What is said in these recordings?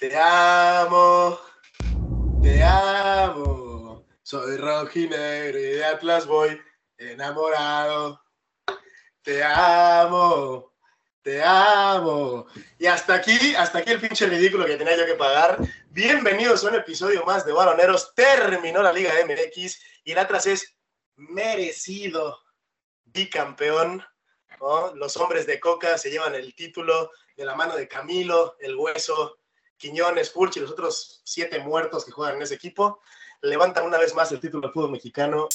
Te amo, te amo. Soy rojinegro y de Atlas voy enamorado. Te amo, te amo. Y hasta aquí, hasta aquí el pinche ridículo que tenía yo que pagar. Bienvenidos a un episodio más de Baloneros. Terminó la Liga MX y el Atlas es merecido bicampeón. Los hombres de Coca se llevan el título de la mano de Camilo, el Hueso, Quiñones, Furch y los otros siete muertos que juegan en ese equipo. Levantan una vez más el título del fútbol mexicano.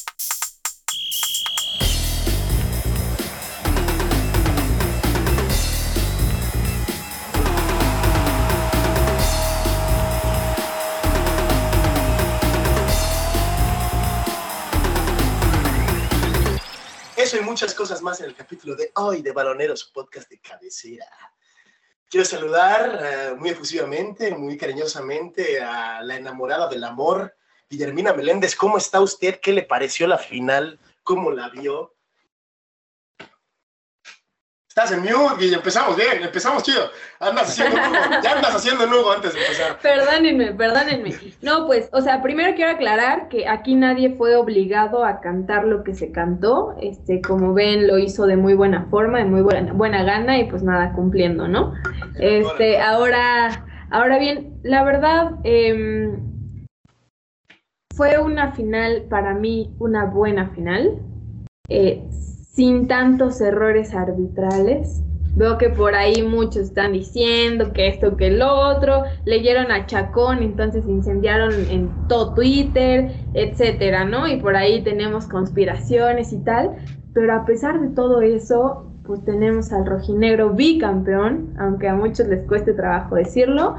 Eso y muchas cosas más en el capítulo de hoy de Baloneros, podcast de cabecera. Quiero saludar eh, muy efusivamente, muy cariñosamente a la enamorada del amor, Guillermina Meléndez. ¿Cómo está usted? ¿Qué le pareció la final? ¿Cómo la vio? Estás en mute, y Empezamos bien, empezamos chido. Andas haciendo nudo. Ya andas haciendo nudo antes de empezar. Perdónenme, perdónenme. No, pues, o sea, primero quiero aclarar que aquí nadie fue obligado a cantar lo que se cantó. Este, como ven, lo hizo de muy buena forma, de muy buena, buena gana y pues nada, cumpliendo, ¿no? Este, ahora, ahora bien, la verdad, eh, fue una final, para mí, una buena final. Eh, sin tantos errores arbitrales. Veo que por ahí muchos están diciendo que esto, que lo otro, leyeron a Chacón, entonces incendiaron en todo Twitter, etcétera, ¿no? Y por ahí tenemos conspiraciones y tal, pero a pesar de todo eso, pues tenemos al rojinegro bicampeón, aunque a muchos les cueste trabajo decirlo.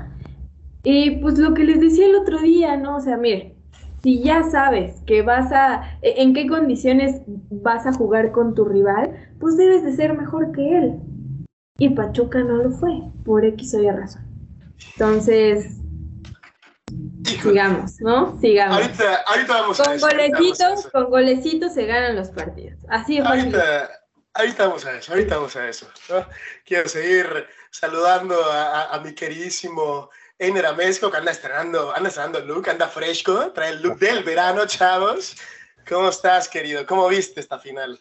Y pues lo que les decía el otro día, ¿no? O sea, mire, si ya sabes que vas a, e, en qué condiciones vas a jugar con tu rival, pues debes de ser mejor que él. Y Pachuca no lo fue, por X o Y razón. Entonces, sigamos, ¿no? Sigamos. Ahorita, ahorita vamos con a eso. Golecitos, con golecitos se ganan los partidos. Así es ahorita, ahorita vamos a eso, ahorita vamos a eso. Quiero seguir saludando a, a mi queridísimo Einer Amesco, que anda estrenando, anda estrenando look, anda fresco, trae el look del verano, chavos. ¿Cómo estás, querido? ¿Cómo viste esta final?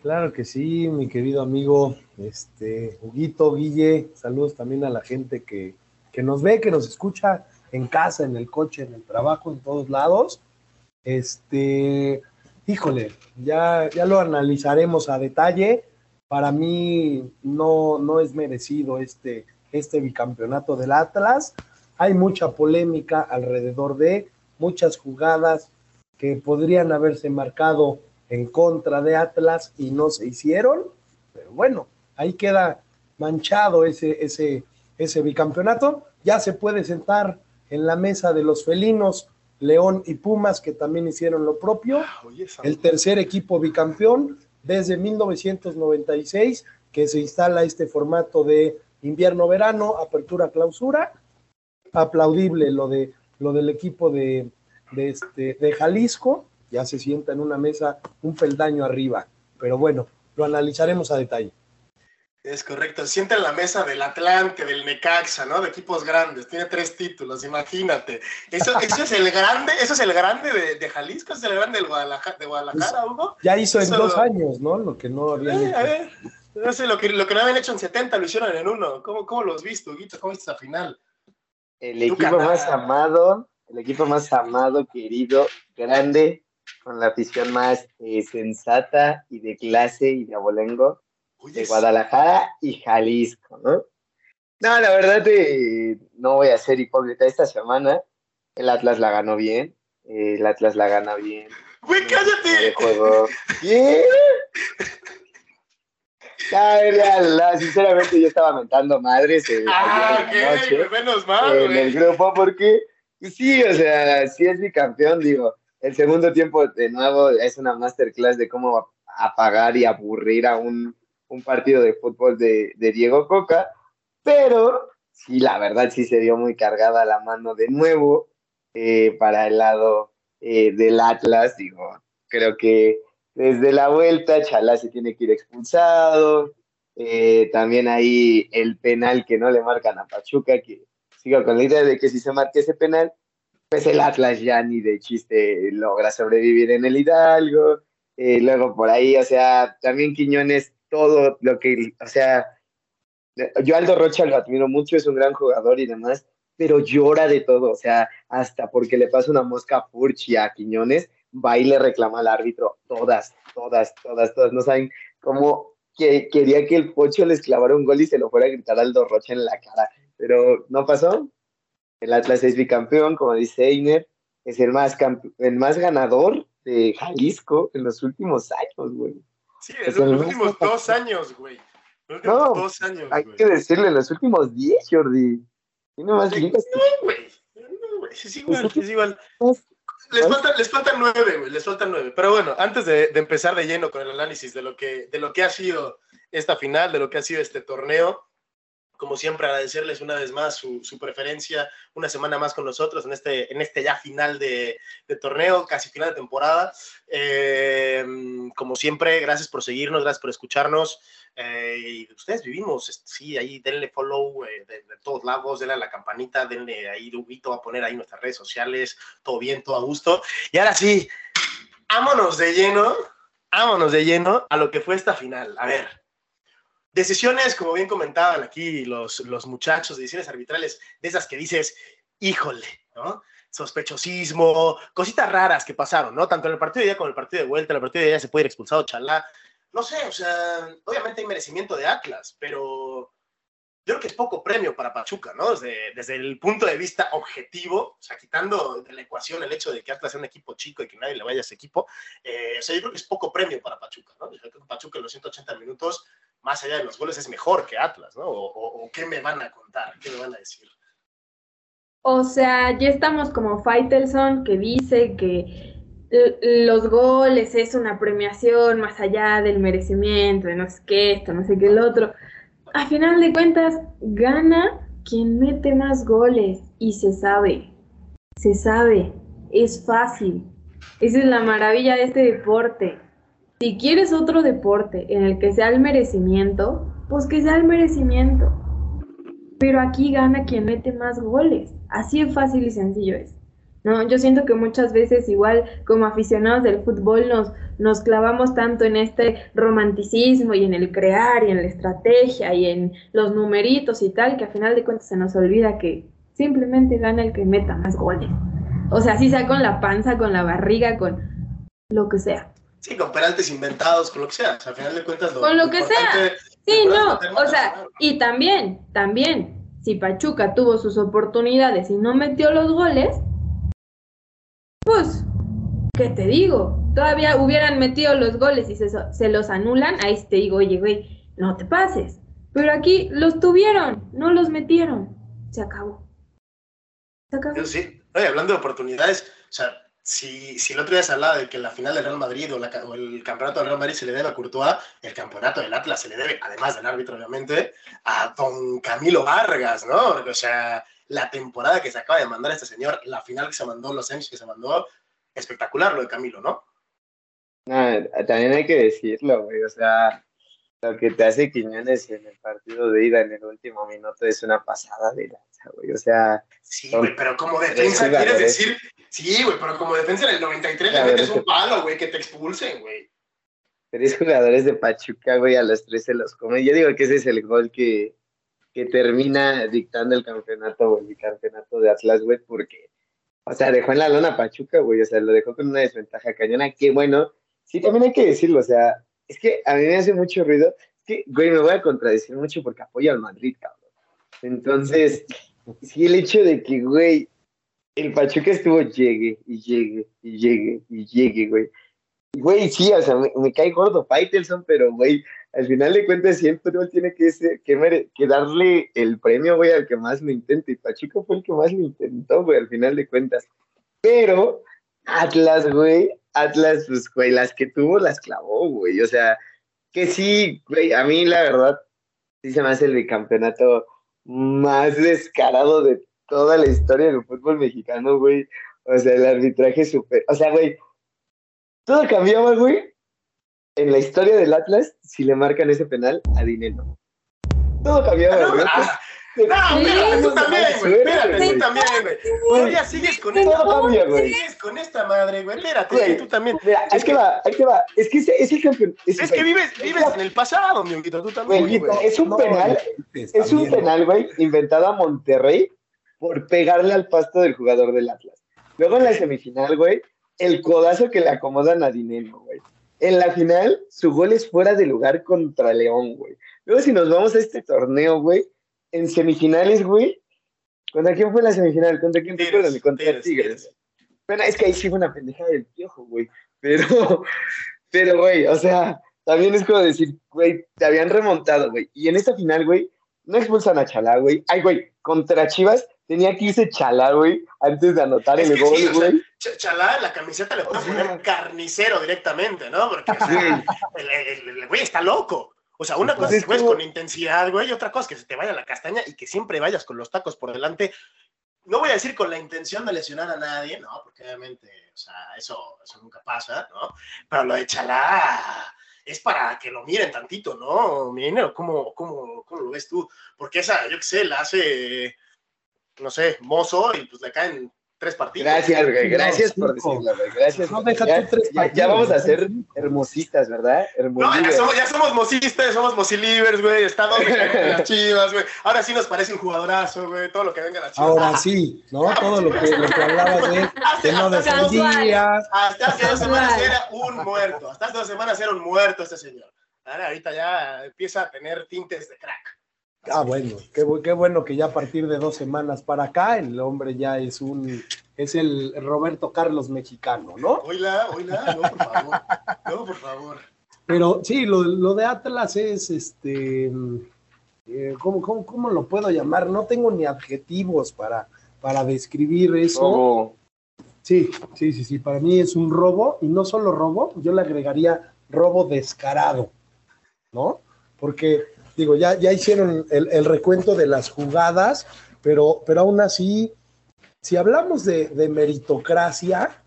Claro que sí, mi querido amigo, este, Huguito, Guille, saludos también a la gente que, que nos ve, que nos escucha en casa, en el coche, en el trabajo, en todos lados. Este, híjole, ya, ya lo analizaremos a detalle. Para mí no, no es merecido este, este bicampeonato del Atlas hay mucha polémica alrededor de muchas jugadas que podrían haberse marcado en contra de Atlas y no se hicieron, pero bueno, ahí queda manchado ese, ese, ese bicampeonato. Ya se puede sentar en la mesa de los felinos León y Pumas, que también hicieron lo propio. Ah, El tercer equipo bicampeón desde 1996, que se instala este formato de invierno-verano, apertura-clausura aplaudible lo, de, lo del equipo de, de, este, de Jalisco, ya se sienta en una mesa un peldaño arriba, pero bueno, lo analizaremos a detalle. Es correcto, sienta en la mesa del Atlante, del Necaxa, ¿no? De equipos grandes, tiene tres títulos, imagínate. ¿Eso, eso es el grande, eso es el grande de, de Jalisco, es el grande del Guadalajara, de Guadalajara, Hugo? Ya hizo en dos años, ¿no? Lo que no habían eh, A ver, no sé, lo que, lo que no habían hecho en 70 lo hicieron en uno. ¿Cómo, cómo lo has visto, Huguito? ¿Cómo viste esa final? El equipo más amado, el equipo más amado, querido, grande, con la afición más eh, sensata y de clase y de abolengo de Guadalajara y Jalisco, ¿no? No, la verdad, eh, no voy a ser hipócrita. Esta semana el Atlas la ganó bien. el Atlas la gana bien. ¡Güey, cállate! juego. ¡Bien! La, sinceramente yo estaba mentando madres eh, ah, noche, menos mal, en el grupo porque pues sí, o sea, sí es mi campeón, digo. El segundo tiempo de nuevo es una masterclass de cómo apagar y aburrir a un, un partido de fútbol de, de, Diego Coca, pero sí, la verdad sí se dio muy cargada la mano de nuevo eh, para el lado eh, del Atlas, digo, creo que desde la vuelta, Chalá se tiene que ir expulsado. Eh, también ahí el penal que no le marcan a Pachuca, que sigo con la idea de que si se marque ese penal, pues el Atlas ya ni de chiste logra sobrevivir en el Hidalgo. Eh, luego por ahí, o sea, también Quiñones, todo lo que, o sea, yo Aldo Rocha lo admiro mucho, es un gran jugador y demás, pero llora de todo, o sea, hasta porque le pasa una mosca a Furchi a Quiñones, va y le reclama al árbitro, todas, todas, todas, todas, no saben cómo que quería que el Pocho les clavara un gol y se lo fuera a gritar Aldo Rocha en la cara, pero no pasó. El Atlas es bicampeón, como dice Einer, es el más, el más ganador de Jalisco en los últimos años, güey. Sí, en los últimos dos años, güey. No, dos años, hay que decirle, en los últimos diez, Jordi. Tiene más ligas. No, güey. No, güey. Es igual, es igual. Les, faltan, les faltan nueve. Les faltan nueve. Pero bueno, antes de, de, empezar de lleno con el análisis de lo, que, de lo que ha sido esta final, de lo que ha sido este torneo, como siempre, agradecerles una vez más su, preferencia, una semana más con nosotros en este, en este ya final de, torneo, casi final de temporada. Eh, como siempre, gracias por seguirnos, gracias por escucharnos. Eh, y ustedes vivimos, sí, ahí denle follow eh, de, todos lados, denle a la campanita, denle ahí, Dubito, a poner ahí nuestras redes sociales, todo bien, todo a gusto. Y ahora sí, vámonos de lleno, vámonos de lleno a lo que fue esta final. A ver, Decisiones, como bien comentaban aquí los, los muchachos, decisiones arbitrales, de esas que dices, híjole, ¿no? Sospechosismo, cositas raras que pasaron, ¿no? Tanto en el partido de día como en el partido de vuelta, en el partido de día se puede ir expulsado Chalá. No sé, o sea, obviamente hay merecimiento de Atlas, pero yo creo que es poco premio para Pachuca, ¿no? Desde, desde, el punto de vista objetivo, o sea, quitando de la ecuación el hecho de que Atlas sea un equipo chico y que nadie le vaya a ese equipo, eh, o sea, yo creo que es poco premio para Pachuca, ¿no? Yo creo que Pachuca en los 180 minutos más allá de los goles, es mejor que Atlas, ¿no? O, qué me van a contar, qué me van a decir. O sea, ya estamos como Faitelson que dice que los goles es una premiación más allá del merecimiento, de no sé qué, esto, no sé qué, el otro. A final de cuentas, gana quien mete más goles y se sabe, se sabe, es fácil. Esa es la maravilla de este deporte. Si quieres otro deporte en el que sea el merecimiento, pues que sea el merecimiento. Pero aquí gana quien mete más goles. Así de fácil y sencillo es. ¿no? Yo siento que muchas veces igual como aficionados del fútbol nos, nos clavamos tanto en este romanticismo y en el crear y en la estrategia y en los numeritos y tal, que al final de cuentas se nos olvida que simplemente gana el que meta más goles. O sea, si sea con la panza, con la barriga, con lo que sea. Sí, con penaltis inventados, con lo que sea. O sea, al final de cuentas, lo, con lo, que sea. Sí, no, o sea, y también, también, si Pachuca tuvo sus oportunidades y no metió los goles, pues, ¿qué te digo? Todavía hubieran metido los goles y se, los anulan, ahí te digo, oye, güey, no te pases. Pero aquí los tuvieron, no los metieron. Se acabó. Se acabó. Sí, Oye, hablando de oportunidades, o sea, si, si el otro día se hablaba de que la final del Real Madrid o, el campeonato del Real Madrid se le debe a Courtois, el campeonato del Atlas se le debe, además del árbitro, obviamente, a don Camilo Vargas, ¿no? O sea, la temporada que se acaba de mandar este señor, la final que se mandó, los semis que se mandó, espectacular lo de Camilo, ¿no? también hay que decirlo, güey, o sea, lo que te hace Quiñones en el partido de ida en el último minuto es una pasada de lanza, güey. O sea. Sí, güey, pero como defensa quieres decir. Sí, güey, pero como defensa en el 93 le metes un palo, güey, que te expulsen, güey. Tres jugadores de Pachuca, güey, a los tres se los come. Yo digo que ese es el gol que, que termina dictando el campeonato, güey, el campeonato de Atlas, güey, porque, o sea, dejó en la lona Pachuca, güey, o sea, lo dejó con una desventaja cañona, que bueno, sí, también hay que decirlo, o sea, es que a mí me hace mucho ruido. Es que, güey, me voy a contradecir mucho porque apoyo al Madrid, cabrón. Entonces, sí, el hecho de que, güey, el Pachuca estuvo llegue y llegue y llegue y llegue, güey. Güey, sí, o sea, me, cae gordo Faitelson, pero, güey, al final de cuentas siempre tiene que, ser, darle el premio, güey, al que más lo intente. Y Pachuca fue el que más lo intentó, güey, al final de cuentas. Pero Atlas, güey, Atlas, pues, güey, las que tuvo las clavó, güey. O sea, que sí, güey, a mí la verdad, sí se me hace el bicampeonato más descarado de toda la historia del fútbol mexicano, güey. O sea, el arbitraje súper. O sea, güey, todo cambiaba, güey, en la historia del Atlas si le marcan ese penal a Dinero. todo cambiaba, No, güey. ah, No, espérate, tú también, güey. Espérate, tú también, güey. Todavía sigues con esta cambia, güey. Sigues con esta madre, güey. Espérate, Güey. tú también. Mira, ahí te va, ahí te va. Es que ese- es el campeón. Es que vives, vives en el pasado, mi amiguito, tú también, Güey, güey. es un No, penal, es es un penal, güey, inventado a Monterrey por pegarle al pasto del jugador del Atlas. Luego en la semifinal, güey, el codazo que le acomodan a Dineno, güey. En la final, su gol es fuera de lugar contra León, güey. Luego, si nos vamos a este torneo, güey, en semifinales, güey, ¿contra quién fue la semifinal? ¿Contra quién acuerdas? Contra Tigres, Tigres. Tigres. Bueno, es que ahí sí fue una pendejada del piojo, güey. Pero, pero, güey, o sea, también es como decir, güey, te habían remontado, güey. Y en esta final, güey, no expulsan a Chalá, güey. Ay, güey, contra Chivas tenía que irse Chalá, güey, antes de anotar Es el gol, sí, o sea, güey. Ch- Chalá, la camiseta le puede poner carnicero directamente, ¿no? Porque o sea, el, el- el güey está loco. O sea, una Pues cosa es es que juegues como- con intensidad, güey, y otra cosa es que se te vaya la castaña y que siempre vayas con los tacos por delante. No voy a decir con la intención de lesionar a nadie, ¿no? Porque obviamente, o sea, eso, eso nunca pasa, ¿no? Pero lo de Chalá es para que lo miren tantito, ¿no? Mi dinero, ¿cómo, cómo, cómo lo ves tú? Porque esa, yo qué sé, la hace, no sé, mozo y pues le caen tres partidos. Gracias, güey, gracias No, por decirlo, güey. Gracias. No, güey. deja ya, tú tres ya- ya partidos, vamos a ser hermositas, ¿verdad? No, ya somos, ya somos mosistas, somos mosilivers, güey. Está donde las chivas, güey. Ahora sí nos parece un jugadorazo, güey. Todo lo que venga a las chivas. Ahora sí, ¿no? Todo lo que, lo que hablabas de que no Hasta- defendía. Hasta hace dos semanas era un muerto. Hasta hace dos semanas era un muerto este señor. Ahora, ahorita ya empieza a tener tintes de crack. Ah, bueno, qué, bu- qué bueno que ya a partir de dos semanas para acá el hombre ya es un, es el Roberto Carlos mexicano, ¿no? Oíla, oíla. No, por favor. No, por favor. Pero sí, lo, lo de Atlas es, este, eh, ¿cómo, cómo, cómo lo puedo llamar? No tengo ni adjetivos para, para describir eso. Como- Sí, sí, sí, sí, para mí es un robo y no solo robo, yo le agregaría robo descarado, ¿no? Porque, digo, ya, ya hicieron el, el recuento de las jugadas, pero, pero aún así, si hablamos de, meritocracia,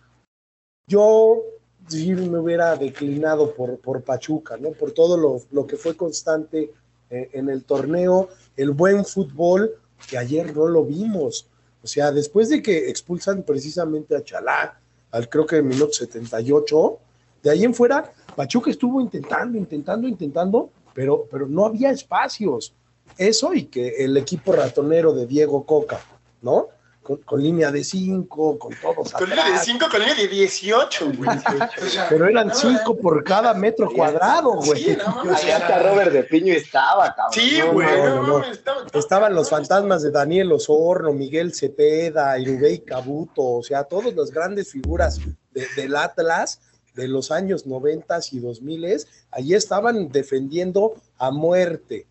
yo sí me hubiera declinado por, por Pachuca, ¿no? Por todo lo, lo que fue constante eh, en el torneo, el buen fútbol, que ayer no lo vimos. O sea, después de que expulsan precisamente a Chalá, al creo que en minuto 78, de ahí en fuera, Pachuca estuvo intentando, intentando, intentando, pero, pero no había espacios. Eso y que el equipo ratonero de Diego Coca, ¿no? Con, con línea de 5, con todos Con línea de atrás. 5, con línea de 18, güey. Pero eran no, 5 por cada metro cuadrado, güey. Sí, no, mames, hasta Robert de Piño estaba, cabrón. Sí, güey. no, No, no, no. mames, estaba- Estaban los fantasmas de Daniel Osorno, Miguel Cepeda, Irubey Cabuto, o sea, todas las grandes figuras de- del Atlas de los años 90 y 2000, allí estaban defendiendo a muerte,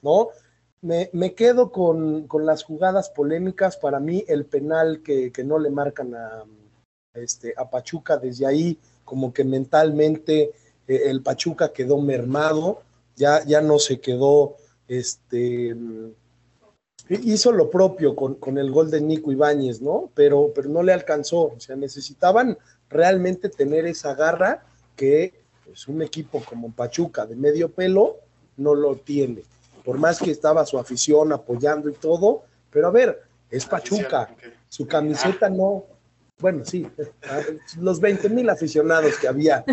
¿no? Me, me quedo con, con las jugadas polémicas, para mí el penal que, que no le marcan a, este, a Pachuca desde ahí, como que mentalmente eh, el Pachuca quedó mermado, ya, ya no se quedó este mm, hizo lo propio con, con el gol de Nico Ibáñez, ¿no? Pero, pero no le alcanzó. O sea, necesitaban realmente tener esa garra que pues, un equipo como Pachuca de medio pelo no lo tiene. Por más que estaba su afición apoyando y todo, pero a ver, es Pachuca. Su camiseta no. Bueno, sí, los 20 mil aficionados que había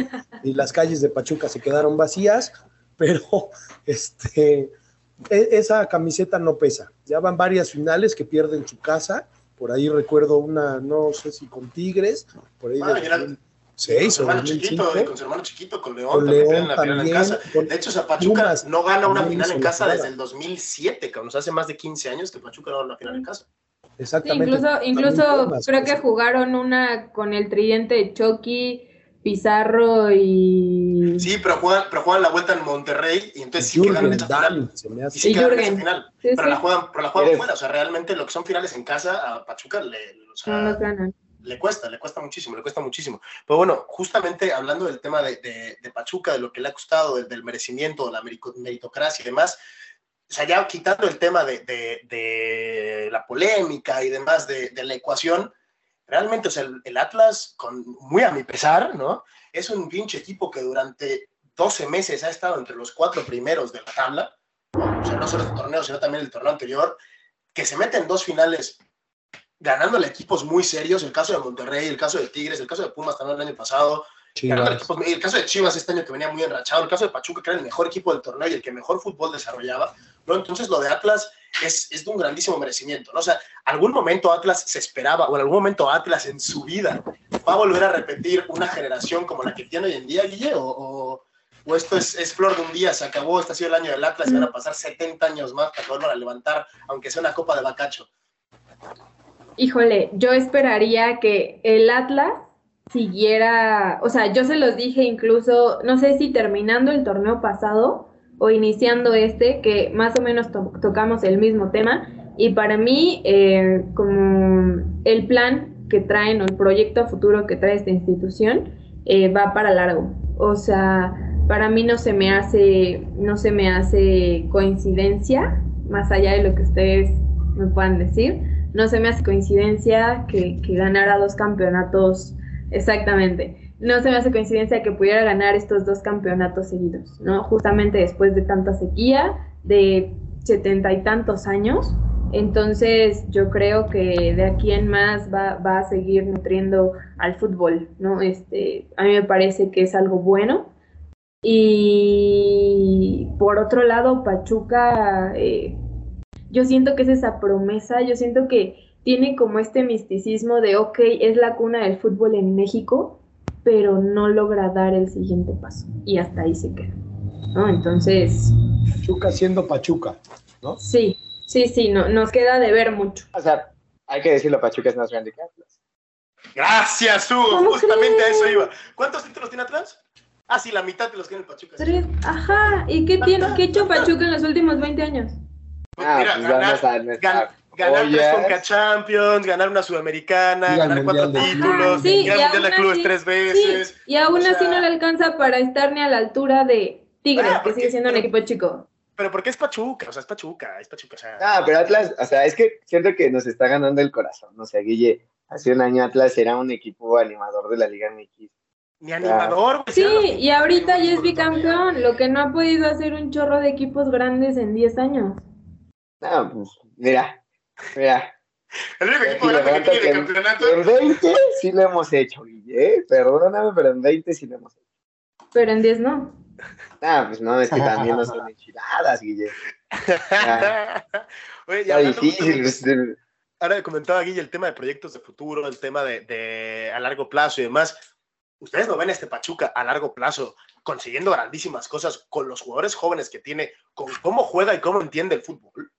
y las calles de Pachuca se quedaron vacías, pero este, e- esa camiseta no pesa. Ya van varias finales que pierden su casa. Por ahí recuerdo una, no sé si con Tigres, por ahí Ah, y era- 2006 con o su hermano chiquito, 2005. con su hermano chiquito, con León, Con también León la final en casa. con De hecho, o sea, Pachuca Pumas no gana una final en casa desde el 2007, que nos hace más de 15 años que Pachuca no gana una final en casa. Sí, Exactamente. incluso, incluso Pumas, creo que jugaron una con el tridente de Chucky, Pizarro y... Sí, pero juegan, pero juegan la vuelta en Monterrey y entonces sí que ganan Jürgen final. Damm, se me Y sí Y que ganan esa Jürgen. final. Sí, Pero sí, la juegan, pero la juegan Eres- fuera. O sea, realmente lo que son finales en casa, a Pachuca le, o sea, no ganan. le cuesta, le cuesta muchísimo, le cuesta muchísimo. Pero bueno, justamente hablando del tema de, de- de Pachuca, de lo que le ha costado, del, del merecimiento, de la meritocracia y demás, o sea, ya quitando el tema de, de- de la polémica y demás de, de la ecuación, realmente, o sea, el, el Atlas, con, muy a mi pesar, ¿no? Es un pinche equipo que durante 12 meses ha estado entre los cuatro primeros de la tabla, o sea, no solo este torneo, sino también el torneo anterior, que se mete en dos finales ganándole equipos muy serios, el caso de Monterrey, el caso de Tigres, el caso de Pumas también el año pasado, equipos- el caso de Chivas este año que venía muy enrachado, el caso de Pachuca que era el mejor equipo del torneo y el que mejor fútbol desarrollaba, ¿no? Entonces lo de Atlas es, es de un grandísimo merecimiento, ¿no? O sea, algún momento Atlas se esperaba, o en algún momento Atlas en su vida va a volver a repetir una generación como la que tiene hoy en día, Guille, o, o- o esto es, es flor de un día, se acabó, este ha sido el año del Atlas y van a pasar 70 años más para que vuelvan a levantar, aunque sea una copa de bacacho. Híjole, yo esperaría que el Atlas siguiera, o sea, yo se los dije incluso, no sé si terminando el torneo pasado o iniciando este, que más o menos to- tocamos el mismo tema, y para mí, eh, como el plan que traen o el proyecto a futuro que trae esta institución, eh, va para largo. O sea, para mí no se me hace, no se me hace coincidencia, más allá de lo que ustedes me puedan decir, no se me hace coincidencia que, que ganara dos campeonatos, exactamente, no se me hace coincidencia que pudiera ganar estos dos campeonatos seguidos, ¿no? Justamente después de tanta sequía, de setenta y tantos años, entonces yo creo que de aquí en más va, va a seguir nutriendo al fútbol, ¿no? Este, a mí me parece que es algo bueno. Y por otro lado, Pachuca, eh, yo siento que es esa promesa, yo siento que tiene como este misticismo de, ok, es la cuna del fútbol en México, pero no logra dar el siguiente paso. Y hasta ahí se queda. ¿no? Entonces, Pachuca siendo Pachuca, ¿no? sí, sí, sí, no, nos queda de ver mucho. O sea, hay que decirlo, Pachuca es más grande que Atlas. Gracias, Hugo, ¿Cómo justamente a eso iba. ¿Cuántos títulos tiene Atlas? Ah, sí, la mitad de los tiene el Pachuca. Tres, ajá, ¿y qué tiene, qué ha hecho Pachuca en los últimos 20 años? Ah, Mira, pues ganar, vamos a gan- ganar tres. Conca Champions, ganar una Sudamericana, ganar cuatro de títulos, sí, y Mundial de Clubes así- tres Sí, veces. y aún o así sea- no le alcanza para estar ni a la altura de Tigres, Ah, que sigue siendo un equipo chico. Pero porque es Pachuca, o sea, es Pachuca, es Pachuca. O sea, Ah, pero Atlas, o sea, es que siento que nos está ganando el corazón. O sea, Guille, hace un año Atlas era un equipo animador de la Liga MX. ni animador, güey. Sí, que- y ahorita ya es bicampeón, lo que no ha podido hacer un chorro de equipos grandes en 10 años. No, pues, mira, mira. El único equipo grande que tiene que- campeonato. En 20 sí lo hemos hecho, Guille. ¿eh? Perdóname, pero en 20 sí lo hemos hecho. Pero en 10 no. Ah, pues no, es que también no son enchiladas, Guille. Oye, y Está difícil. es- ahora comentaba Guille el tema de proyectos de futuro, el tema de, de a largo plazo y demás. ¿Ustedes no ven a este Pachuca a largo plazo consiguiendo grandísimas cosas con los jugadores jóvenes que tiene, con cómo juega y cómo entiende el fútbol?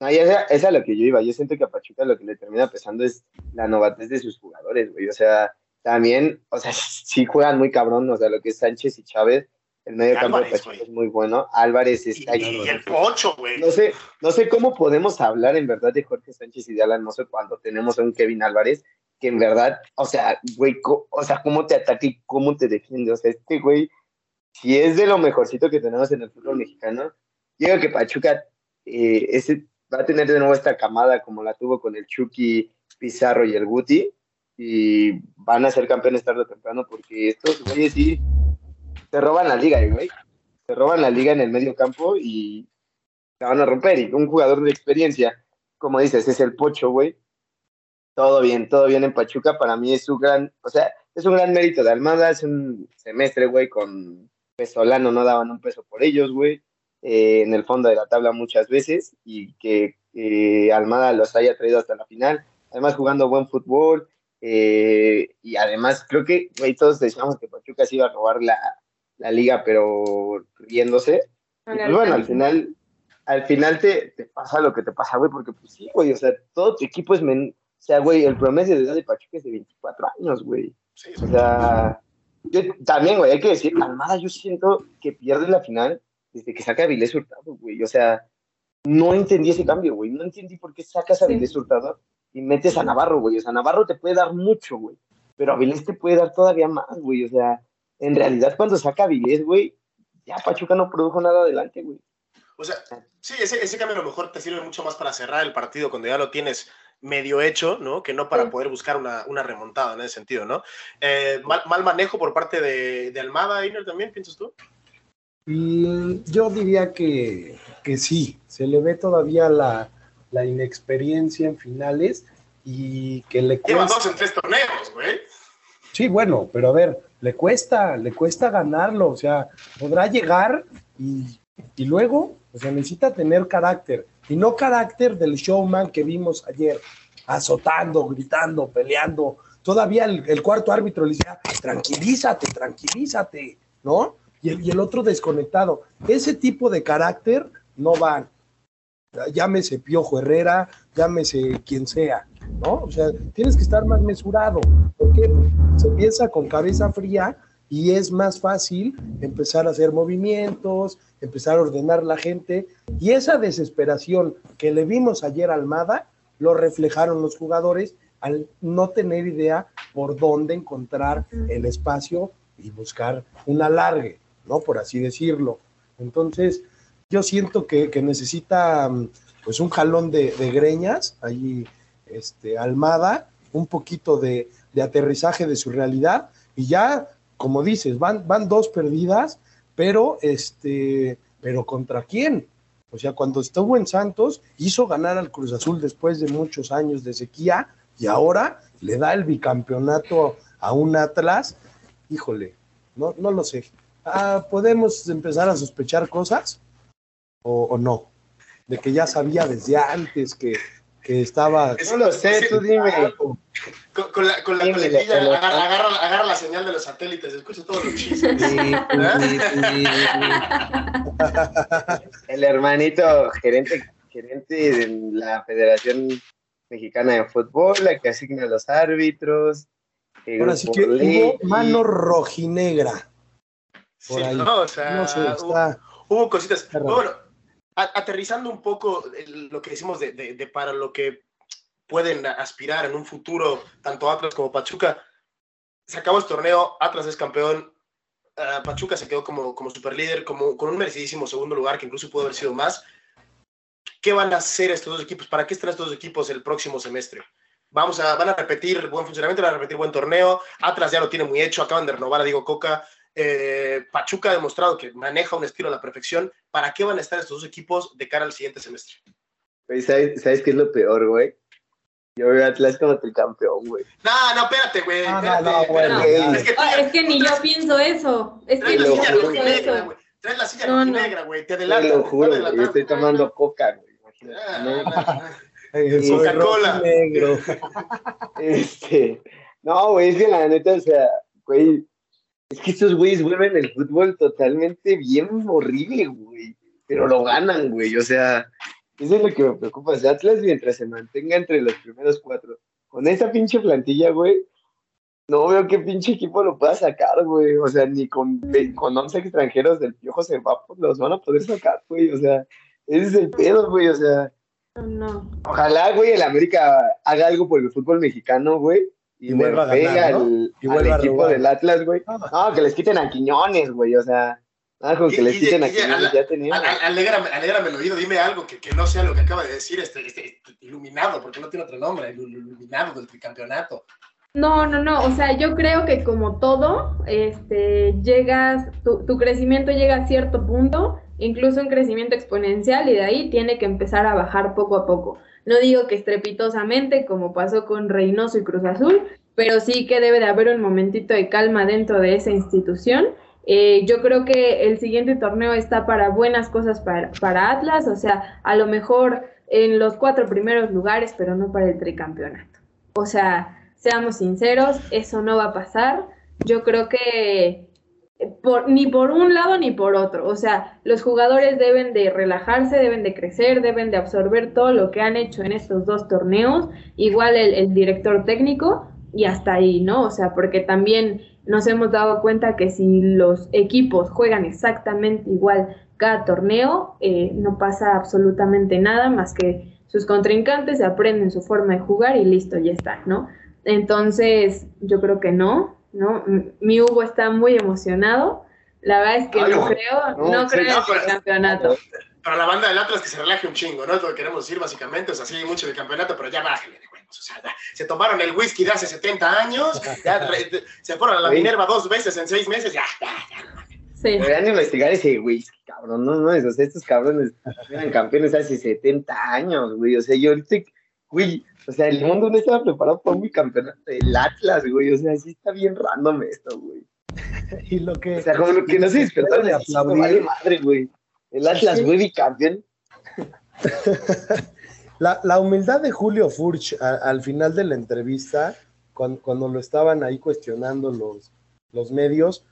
No, y esa, esa es a lo que yo iba. Yo siento que a Pachuca lo que le termina pesando es la novatez de sus jugadores, güey. O sea, también, o sea, sí juegan muy cabrón. O sea, lo que es Sánchez y Chávez, el medio campo de Pachuca güey. es muy bueno. Álvarez Y, está y el Pocho, güey. No sé, no sé cómo podemos hablar en verdad de Jorge Sánchez y de Alan Mozo cuando tenemos a un Kevin Álvarez que en verdad, o sea, güey, o sea, cómo te ataca y cómo te defiende. O sea, este güey, si es de lo mejorcito que tenemos en el fútbol mexicano, yo digo que Pachuca eh, ese, va a tener de nuevo esta camada como la tuvo con el Chucky, Pizarro y el Guti, y van a ser campeones tarde o temprano porque estos güeyes sí se roban la liga, güey. Se roban la liga en el medio campo y la van a romper. Y un jugador de experiencia, como dices, es el Pocho, güey. Todo bien, todo bien en Pachuca. Para mí es un gran, o sea, es un gran mérito de Almada. Es un semestre, güey, con Pesolano no daban un peso por ellos, güey. Eh, en el fondo de la tabla muchas veces y que eh, Almada los haya traído hasta la final. Además, jugando buen fútbol. eh, y además, creo que, güey, todos decíamos que Pachuca se iba a robar la, la liga, pero riéndose. Y pues bueno, al final, al final te, te pasa lo que te pasa, güey, porque pues sí, güey, o sea, todo tu equipo es men... O sea, güey, el promedio de edad de Pachuca es de 24 años, güey. Sí, O sea, yo también, güey, hay que decir, Almada, yo siento que pierde la final desde que saca a Vilés Hurtado, güey. O sea, no entendí ese cambio, güey. No entendí por qué sacas a Sí. Vilés Hurtado y metes a Navarro, güey. O sea, Navarro te puede dar mucho, güey. Pero a Vilés te puede dar todavía más, güey. O sea, en realidad, cuando saca a Vilés, güey, ya Pachuca no produjo nada adelante, güey. O sea, sí, ese, ese cambio a lo mejor te sirve mucho más para cerrar el partido cuando ya lo tienes medio hecho, ¿no? Que no para Sí. poder buscar una, una remontada en ese sentido, ¿no? Eh, mal, mal manejo por parte de, de Almada, Iner, también, ¿piensas tú? Y yo diría que que sí, se le ve todavía la, la inexperiencia en finales y que le Lleva cuesta. dos en tres torneos, güey. Sí, bueno, pero a ver, le cuesta, le cuesta ganarlo, o sea, podrá llegar y, y luego, o sea, necesita tener carácter, y no carácter del showman que vimos ayer, azotando, gritando, peleando. Todavía el, el cuarto árbitro le decía, tranquilízate, tranquilízate, ¿no? Y el, otro desconectado. Ese tipo de carácter no van. Llámese Piojo Herrera, llámese quien sea, ¿no? O sea, tienes que estar más mesurado. Porque se empieza con cabeza fría y es más fácil empezar a hacer movimientos, empezar a ordenar la gente. Y esa desesperación que le vimos ayer a Almada, lo reflejaron los jugadores al no tener idea por dónde encontrar el espacio y buscar un alargue, ¿no? Por así decirlo. Entonces, yo siento que, que necesita mm, pues un jalón de, de greñas, ahí este, Almada, un poquito de, de aterrizaje de su realidad, y ya, como dices, van, van dos perdidas, pero este, pero ¿contra quién? O sea, cuando estuvo en Santos, hizo ganar al Cruz Azul después de muchos años de sequía, y ahora le da el bicampeonato a un Atlas. Híjole, no, no lo sé. Ah, ¿Podemos empezar a sospechar cosas? ¿O, o no? De que ya sabía desde antes que, que estaba. Es- No lo sé, tú dime. Con, con la, con la coletilla, mira, agarra, agarra, agarra la señal de los satélites, escucha todos los chistes. Sí, sí, sí, El hermanito gerente, gerente de la Federación Mexicana de Fútbol, la que asigna a los árbitros. Ahora sí que hubo mano rojinegra. Por Sí, ahí. no, o sea, No sé, hubo- está. hubo cositas. Está raro. Pero bueno, a- aterrizando un poco lo que decimos de, de- de para lo que pueden aspirar en un futuro, tanto Atlas como Pachuca. Se acabó el torneo, Atlas es campeón, ah, Pachuca se quedó como, como superlíder, como, con un merecidísimo segundo lugar, que incluso pudo haber sido más. ¿Qué van a hacer estos dos equipos? ¿Para qué están estos dos equipos el próximo semestre? Vamos a, van a repetir buen funcionamiento, van a repetir buen torneo. Atlas ya lo tiene muy hecho, acaban de renovar a Diego Coca. Eh, Pachuca ha demostrado que maneja un estilo a la perfección. ¿Para qué van a estar estos dos equipos de cara al siguiente semestre? ¿sabes, ¿Sabes qué es lo peor, güey? Yo veo a Atlas como tricampeón, güey. No, no, espérate, güey. No, no, espérate, no, bueno, espérate. ya. Es que, Ah, es que ni yo pienso eso. Es que ni la yo silla lo pienso juro. eso. güey. Traes la silla No, no. rojinegra, güey. Te Te adelantas. lo te juro, vas güey. Yo estoy tomando coca, güey. Ah, ¿no? no, no. Coca-Cola. rojinegro. Este, no, güey, es que la neta, o sea, güey, es que estos güeyes vuelven el fútbol totalmente bien horrible, güey, pero lo ganan, güey, o sea, eso es lo que me preocupa, o sea, Atlas mientras se mantenga entre los primeros cuatro, con esa pinche plantilla, güey, no veo qué pinche equipo lo pueda sacar, güey, o sea, ni con, con 11 extranjeros del Piojo se va, pues, los van a poder sacar, güey, o sea, ese es el pedo, güey, o sea, no. Ojalá, güey, el América haga algo por el fútbol mexicano, güey. Y, Y vuelva a ganar, ¿no? al, Y al equipo robar. del Atlas, güey. Ah. No, que les quiten a Quiñones, güey. O sea, nada con que les Guille, quiten a Quiñones, ala- ya teníamos. Al- al- Alégrame, alégrame el oído, dime algo que, que no sea lo que acaba de decir este, este, este iluminado, porque no tiene otro nombre, el iluminado del tricampeonato. No, no, no, o sea, yo creo que como todo, este, llegas, tu, tu crecimiento llega a cierto punto, incluso un crecimiento exponencial, y de ahí tiene que empezar a bajar poco a poco. No digo que estrepitosamente, como pasó con Reynoso y Cruz Azul, pero sí que debe de haber un momentito de calma dentro de esa institución. Eh, yo creo que el siguiente torneo está para buenas cosas para, para Atlas, o sea, a lo mejor en los cuatro primeros lugares, pero no para el tricampeonato. O sea, seamos sinceros, eso no va a pasar. Yo creo que ni por un lado ni por otro. O sea, los jugadores deben de relajarse, deben de crecer, deben de absorber todo lo que han hecho en estos dos torneos. Igual el, el director técnico y hasta ahí, ¿no? O sea, porque también nos hemos dado cuenta que si los equipos juegan exactamente igual cada torneo, eh, no pasa absolutamente nada más que sus contrincantes aprenden su forma de jugar y listo, ya está, ¿no? Entonces, yo creo que no, ¿no? Mi Hugo está muy emocionado. La verdad es que Ay, no, no. creo, No, no, sí, creo no, en el campeonato. Para la banda del Atlas que se relaje un chingo, ¿no? Es lo que queremos decir básicamente, o sea, sí, mucho del campeonato, pero ya bájenle de huevos, o sea, ya, se tomaron el whisky de hace 70 años, ya re- se fueron a la. Minerva dos veces en seis meses, ya, ya, ya. Sí. Deberían investigar ese que cabrón, no, no, o sea, estos cabrones eran campeones hace 70 años, güey, o sea, yo ahorita, güey, o sea, el mundo no estaba preparado para un campeonato del Atlas, güey, o sea, sí está bien random esto, güey. Y lo que. O sea, como lo que no se despertaron de aplaudir. vale madre, güey. El Atlas, Sí. güey, bicampeón. La, la humildad de Julio Furch a- al final de la entrevista, cuando, cuando lo estaban ahí cuestionando los, los medios,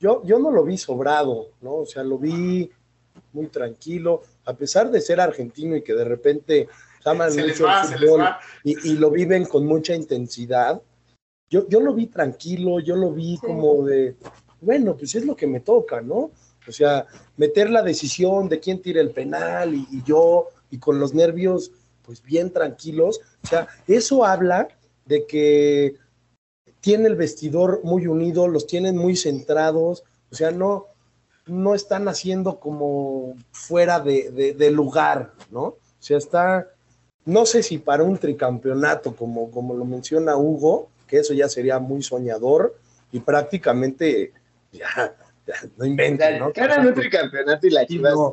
yo, yo no lo vi sobrado, ¿no? O sea, lo vi muy tranquilo, a pesar de ser argentino y que de repente aman Se les mucho va, el se les fútbol va. y, y lo viven con mucha intensidad. Yo, yo lo vi tranquilo, yo lo vi Sí. como de, bueno, pues es lo que me toca, ¿no? O sea, meter la decisión de quién tira el penal y, y yo, y con los nervios, pues bien tranquilos. O sea, eso habla de que tiene el vestidor muy unido, los tienen muy centrados, o sea, no, no están haciendo como fuera de, de- de lugar, ¿no? O sea, está, no sé si para un tricampeonato, como, como lo menciona Hugo, que eso ya sería muy soñador y prácticamente ya, ya no inventen, ¿no? ganan un tricampeonato y las chivas no.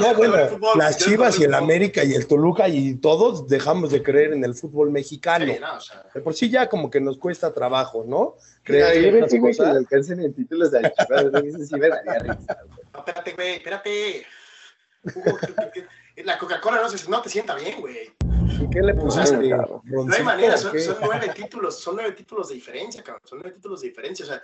No, bueno, las Chivas y el. América y el Toluca y todos dejamos de creer en el fútbol mexicano. Sí, no, o sea, De por sí ya como que nos cuesta trabajo, ¿no? Creer en que alcancen en títulos a Chivas, sí me daría risa, espérate, güey, espérate. La Coca-Cola no, se- no te sienta bien, güey. ¿Y ¿Qué le pusiste? No hay ¿Roncito manera, son nueve títulos, son nueve títulos de diferencia, cabrón, son nueve títulos de diferencia, o sea,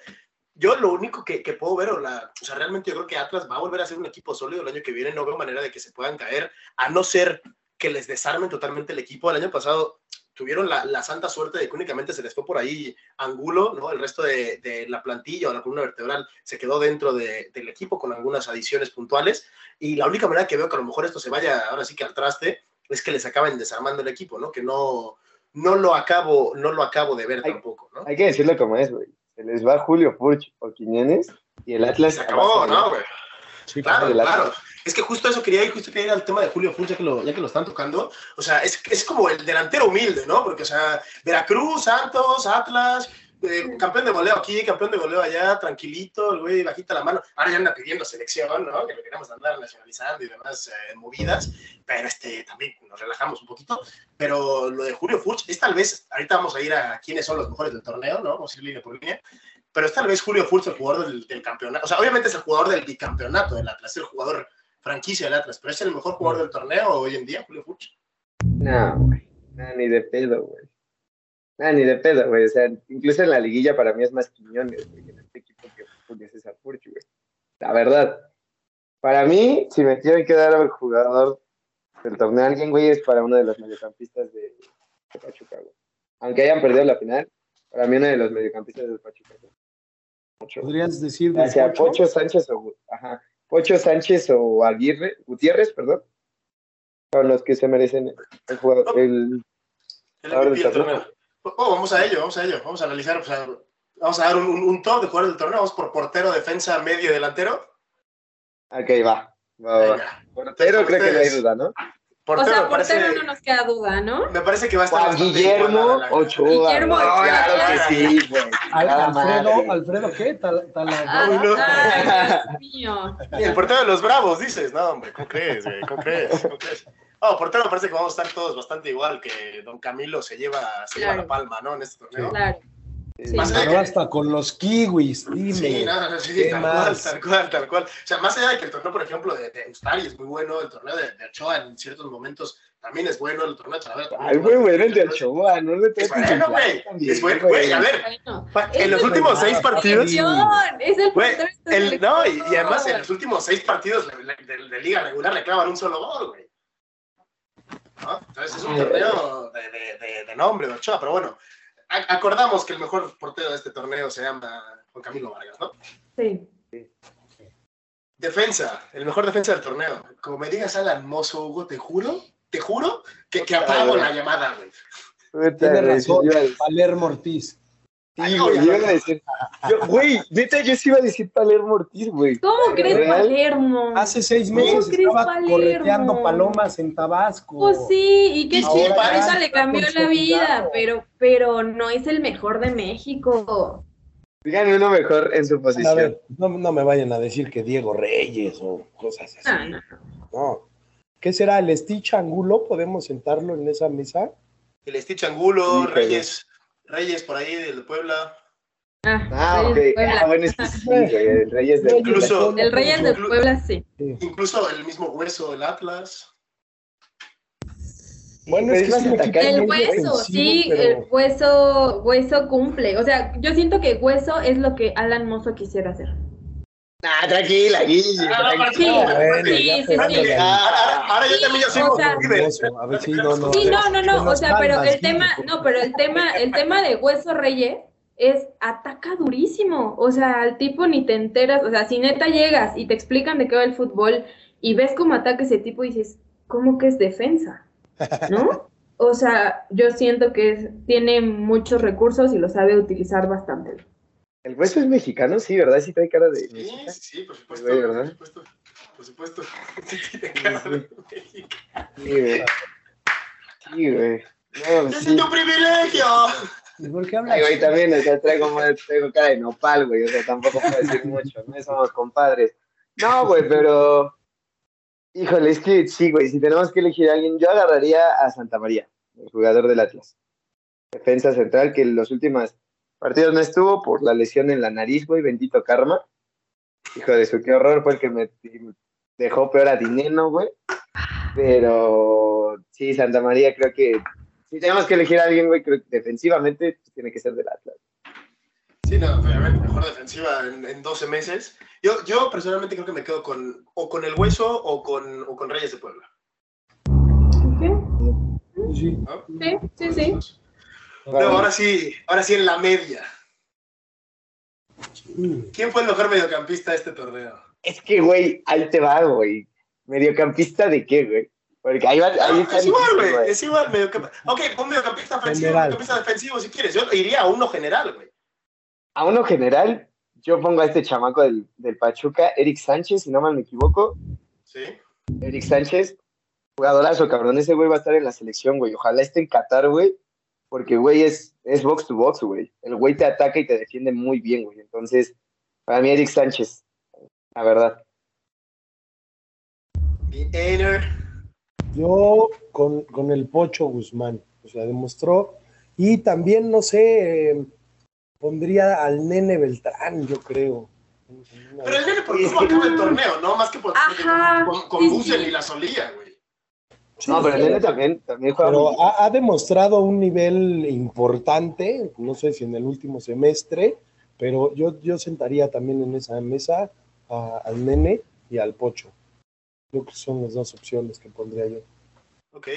yo lo único que, que puedo ver, o, la, o sea, realmente yo creo que Atlas va a volver a ser un equipo sólido el año que viene, no veo manera de que se puedan caer, a no ser que les desarmen totalmente el equipo. El año pasado tuvieron la, la santa suerte de que únicamente se les fue por ahí Angulo, ¿no? El resto de, de la plantilla o la columna vertebral se quedó dentro de- del equipo con algunas adiciones puntuales, y la única manera que veo que a lo mejor esto se vaya ahora sí que al traste es que les acaben desarmando el equipo, ¿no? Que no, no lo acabo, no lo acabo de ver Ay, tampoco, ¿no? Hay que decirlo como es, güey. Se les va Julio Furch o Quiñones y el Atlas. Se acabó, ¿no, güey? Sí, Claro, claro. Es que justo eso quería ir, justo quería ir al tema de Julio Furch, ya que lo, ya que lo están tocando. O sea, es, es como el delantero humilde, ¿no? Porque, o sea, Veracruz, Santos, Atlas, eh, campeón de goleo aquí, campeón de goleo allá, tranquilito, el güey bajita la mano. Ahora ya anda pidiendo selección, ¿no? Que lo queremos andar nacionalizando y demás eh, movidas. Pero este, también nos relajamos un poquito. Pero lo de Julio Furch es tal vez, ahorita vamos a ir a quiénes son los mejores del torneo, ¿no? Vamos a ir línea por línea. Pero es tal vez Julio Furch el jugador del, del campeonato. O sea, obviamente es el jugador del bicampeonato del Atlas, el jugador franquicia del Atlas, pero es el mejor jugador del torneo hoy en día, Julio Furch. No, güey. No, ni de pedo, güey. No, ni de pedo, güey. O sea, incluso en la liguilla para mí es más Quiñones, güey, en este equipo que Julio César Furch, güey. La verdad. Para mí, si me tienen que dar al jugador del torneo a alguien, güey, es para uno de los mediocampistas de, de Pachuca, güey. Aunque hayan perdido la final, para mí uno de los mediocampistas de Pachuca. güey. Mucho. ¿Podrías decir Pocho? Pocho Sánchez o ajá, Pocho Sánchez o Aguirre, Gutiérrez, perdón, son los que se merecen el jugador, el El del torneo. Oh, vamos a ello, vamos a ello. Vamos a analizar, o sea, vamos a dar un, top de jugadores del torneo. Vamos por portero, defensa, medio y delantero. Ok, va. va, va. Portero creo que no hay duda, ¿no? O Portero, sea, me parece, portero no nos queda duda, ¿no? me parece que va a estar Juan bastante Guillermo Ochoa. Guillermo. Ochoa. Claro que sí, güey. Alfredo. Alfredo, ¿qué? Tal, tal- Ah, Uy, no. ay, Dios mío. Y el portero de los Bravos, dices. No, hombre, ¿cómo crees, güey? ¿Cómo crees? ¿Cómo crees? Oh, portero me parece que vamos a estar todos bastante igual, que Don Camilo se lleva, se lleva Claro. la palma, ¿no? En este torneo. Claro. Sí. Más allá que- hasta con los kiwis, dime. Sí, no, no, sí, ¿Qué tal más? cual, tal cual, tal cual. O sea, más allá de que el torneo, por ejemplo, de, de Ustari es muy bueno, el torneo de, de Ochoa en ciertos momentos también es bueno, el torneo de Talavera también Ay, es güey, bueno. el de Ochoa, no le Es trates bueno, güey. Es bueno, güey. A ver, Bueno, en los últimos seis partidos. Es el Güey, el, no, y, y además en los últimos seis partidos de, de- de liga regular le clavan un solo gol, güey. ¿No? Entonces es un torneo de, de- de- de nombre de Ochoa, pero bueno, acordamos que el mejor portero de este torneo se llama Juan Camilo Vargas, ¿no? Sí. Defensa, el mejor defensa del torneo. Como me digas Alan Mozo, Hugo, te juro, te juro que, que apago la llamada, güey. Tiene razón, sí, iba Sí, güey, yo iba a decir. yo- Güey, neta, yo sí iba a decir Palermo Ortiz, güey. ¿Cómo crees ¿Real? Palermo? Hace seis ¿Cómo meses crees, estaba Palermo? correteando palomas en Tabasco. Pues sí, y qué chido, ahorita le cambió la vida, pero, pero no es el mejor de México. Díganme uno mejor en su A posición. ver, no, no me vayan a decir que Diego Reyes o cosas así. No, no, No. ¿Qué será? ¿El Stitch Angulo? ¿Podemos sentarlo en esa mesa? El Stitch Angulo, Híjole. Reyes, Reyes por ahí del Puebla. Ah, Ah, ok. Ah, bueno, es que sí, güey. El Reyes del Incluso- El Reyes de Puebla, sí. Incluso el mismo hueso, el Atlas. Bueno, es que El hueso, sí, pero- el hueso, hueso cumple. O sea, yo siento que hueso es lo que Alan Mozo quisiera hacer. Ah, tranquila, Guille. Ah, tranquila. Ah, bueno, Sí, sí, sí. Ahora, ahora yo Sí, también ya soy sí, no, no. Sí, no, no, no, o sea, pero el tema, no, pero el tema, el tema de Hueso Reyes es ataca durísimo, o sea, al tipo ni te enteras, o sea, si neta llegas y te explican de qué va el fútbol y ves cómo ataca ese tipo y dices, ¿cómo que es defensa? ¿No? O sea, yo siento que tiene muchos recursos y lo sabe utilizar bastante. El hueso es mexicano, sí, ¿verdad? Sí trae cara de Sí, mexicano. sí, sí, por supuesto. Güey, ¿verdad? Por supuesto. Por supuesto. Sí, tiene cara de México. Sí, güey. Sí, güey. No, ¡Ese sí. es tu privilegio! ¿Y por qué hablas? Ay, güey, también, o sea, traigo, traigo cara de nopal, güey, o sea, tampoco puedo decir mucho, no somos compadres. No, güey, pero, híjole, es que sí, güey, si tenemos que elegir a alguien, yo agarraría a Santa María, el jugador del Atlas. Defensa central, que en los últimos partidos no estuvo por la lesión en la nariz, güey, bendito karma. Hijo de su, qué horror, fue el que me dejó peor a Dineno, güey. Pero, sí, Santa María creo que si tenemos que elegir a alguien, güey, creo que defensivamente pues, tiene que ser del Atlas. Sí, no, obviamente, mejor defensiva en, en 12 meses. Yo, yo personalmente creo que me quedo con o con el hueso o con, o con Reyes de Puebla. Sí. ¿no? Sí, sí, sí. Pero ahora sí, ahora sí en la media. ¿Quién fue el mejor mediocampista de este torneo? Es que, güey, ahí te va, güey. ¿Mediocampista de qué, güey? Porque ahí va, ahí Ah, está es igual, güey. Es igual, mediocampista. Ok, un mediocampista ofensivo, mediocampista defensivo si quieres. Yo iría a uno general, güey. A uno general, yo pongo a este chamaco del, del Pachuca, Eric Sánchez, si no mal me equivoco. Sí. Eric Sánchez, jugadorazo, cabrón. Ese güey va a estar en la selección, güey. Ojalá esté en Qatar, güey. Porque, güey, es, es box to box, güey. El güey te ataca y te defiende muy bien, güey. Entonces, para mí, Eric Sánchez, la verdad. Yo con, con el Pocho Guzmán, o sea, demostró. Y también, no sé, eh, pondría al nene Beltrán, yo creo. Pero el nene por cómo acaba el torneo, ¿no? Más que por Ajá, con, con sí, Busen sí. y la solía, güey. Sí, No, pero el nene también, también juega Pero ha, ha demostrado un nivel importante, no sé si en el último semestre, pero yo, yo sentaría también en esa mesa a- al nene y al pocho. Creo que son las dos opciones que pondría yo. Ok.